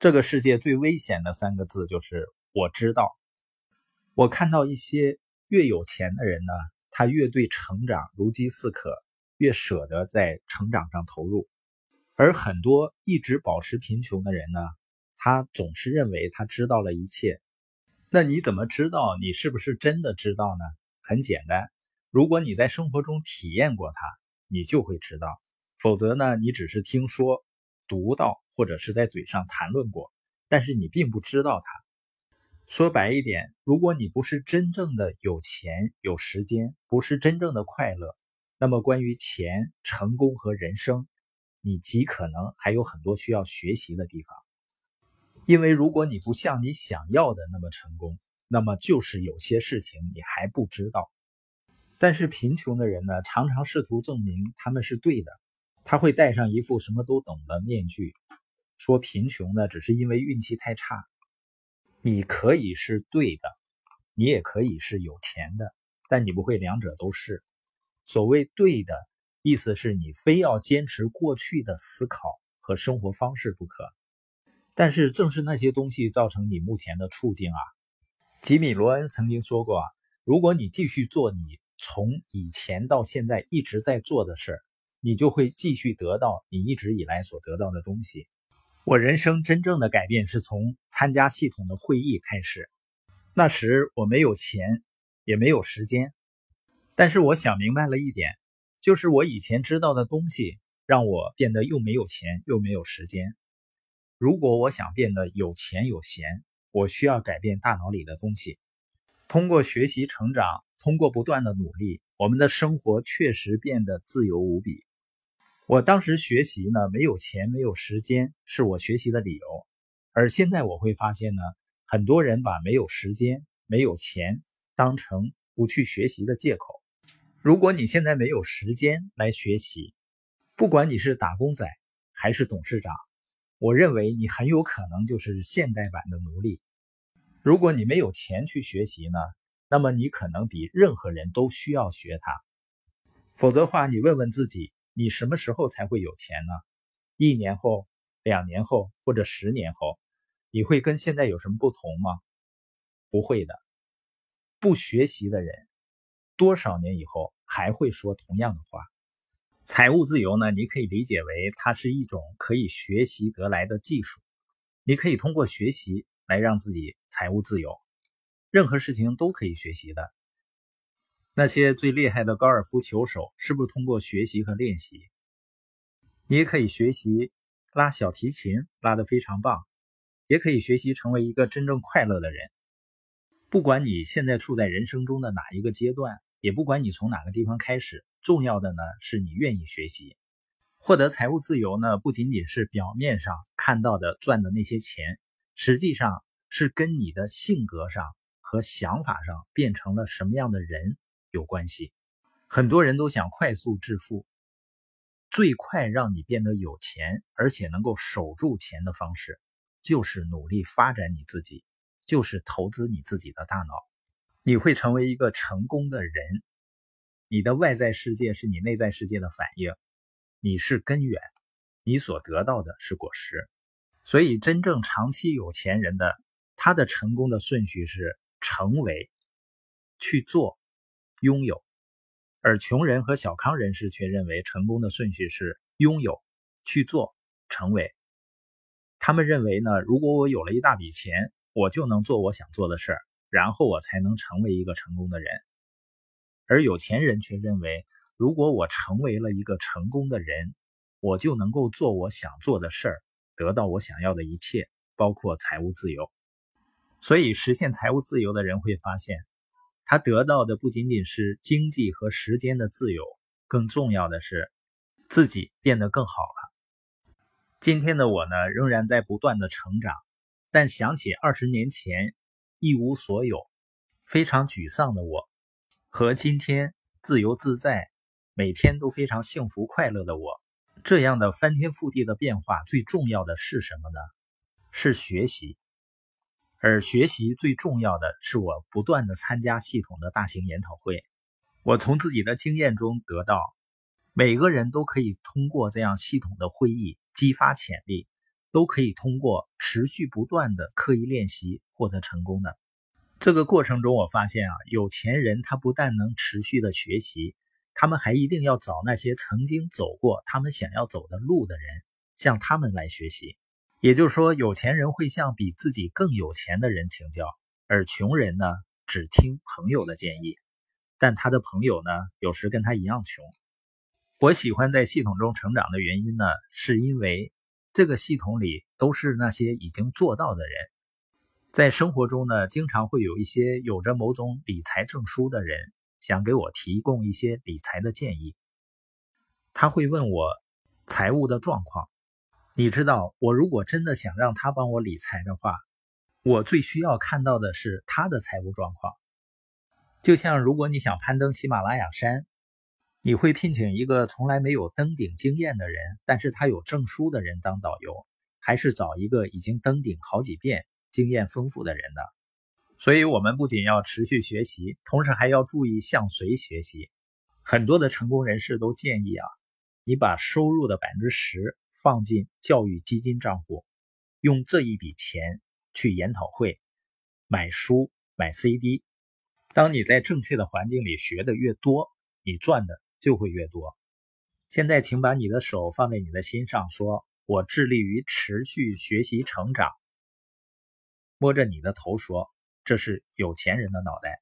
这个世界最危险的三个字就是“我知道”。我看到一些越有钱的人呢，他越对成长如饥似渴，越舍得在成长上投入；而很多一直保持贫穷的人呢，他总是认为他知道了一切。那你怎么知道你是不是真的知道呢？很简单，如果你在生活中体验过它，你就会知道；否则呢，你只是听说、读到，或者是在嘴上谈论过，但是你并不知道它。说白一点，如果你不是真正的有钱有时间，不是真正的快乐，那么关于钱、成功和人生，你极可能还有很多需要学习的地方。因为如果你不像你想要的那么成功，那么就是有些事情你还不知道。但是贫穷的人呢，常常试图证明他们是对的，他会戴上一副什么都懂的面具，说贫穷呢只是因为运气太差。你可以是对的，你也可以是有钱的，但你不会两者都是。所谓对的意思是你非要坚持过去的思考和生活方式不可。但是正是那些东西造成你目前的处境啊。吉米·罗恩曾经说过啊，如果你继续做你从以前到现在一直在做的事儿，你就会继续得到你一直以来所得到的东西。我人生真正的改变是从参加系统的会议开始。那时我没有钱，也没有时间，但是我想明白了一点，就是我以前知道的东西让我变得又没有钱又没有时间。如果我想变得有钱有闲，我需要改变大脑里的东西。通过学习成长，通过不断的努力，我们的生活确实变得自由无比。我当时学习呢，没有钱，没有时间，是我学习的理由。而现在我会发现呢，很多人把没有时间、没有钱当成不去学习的借口。如果你现在没有时间来学习，不管你是打工仔还是董事长。我认为你很有可能就是现代版的奴隶。如果你没有钱去学习呢，那么你可能比任何人都需要学它。否则的话，你问问自己，你什么时候才会有钱呢？一年后、两年后或者十年后，你会跟现在有什么不同吗？不会的。不学习的人，多少年以后还会说同样的话。财务自由呢？你可以理解为它是一种可以学习得来的技术。你可以通过学习来让自己财务自由。任何事情都可以学习的。那些最厉害的高尔夫球手是不是通过学习和练习？你也可以学习拉小提琴，拉得非常棒。也可以学习成为一个真正快乐的人。不管你现在处在人生中的哪一个阶段，也不管你从哪个地方开始。重要的呢是你愿意学习，获得财务自由呢不仅仅是表面上看到的赚的那些钱，实际上是跟你的性格上和想法上变成了什么样的人有关系。很多人都想快速致富，最快让你变得有钱而且能够守住钱的方式，就是努力发展你自己，就是投资你自己的大脑，你会成为一个成功的人。你的外在世界是你内在世界的反应，你是根源，你所得到的是果实。所以，真正长期有钱人的他的成功的顺序是成为、去做、拥有，而穷人和小康人士却认为成功的顺序是拥有、去做、成为。他们认为呢，如果我有了一大笔钱，我就能做我想做的事儿，然后我才能成为一个成功的人。而有钱人却认为，如果我成为了一个成功的人，我就能够做我想做的事儿，得到我想要的一切，包括财务自由。所以，实现财务自由的人会发现，他得到的不仅仅是经济和时间的自由，更重要的是自己变得更好了。今天的我呢，仍然在不断的成长，但想起二十年前一无所有、非常沮丧的我。和今天自由自在、每天都非常幸福快乐的我，这样的翻天覆地的变化，最重要的是什么呢？是学习。而学习最重要的是我不断的参加系统的大型研讨会。我从自己的经验中得到，每个人都可以通过这样系统的会议激发潜力，都可以通过持续不断的刻意练习获得成功的。这个过程中，我发现啊，有钱人他不但能持续的学习，他们还一定要找那些曾经走过他们想要走的路的人，向他们来学习。也就是说，有钱人会向比自己更有钱的人请教，而穷人呢，只听朋友的建议。但他的朋友呢，有时跟他一样穷。我喜欢在系统中成长的原因呢，是因为这个系统里都是那些已经做到的人。在生活中呢，经常会有一些有着某种理财证书的人，想给我提供一些理财的建议。他会问我财务的状况。你知道，我如果真的想让他帮我理财的话，我最需要看到的是他的财务状况。就像如果你想攀登喜马拉雅山，你会聘请一个从来没有登顶经验的人，但是他有证书的人当导游，还是找一个已经登顶好几遍、经验丰富的人呢？所以，我们不仅要持续学习，同时还要注意向谁学习。很多的成功人士都建议啊，你把收入的百分之十。放进教育基金账户，用这一笔钱去研讨会、买书、买 CD。当你在正确的环境里学的越多，你赚的就会越多。现在，请把你的手放在你的心上，说：“我致力于持续学习成长。”摸着你的头说：“这是有钱人的脑袋。”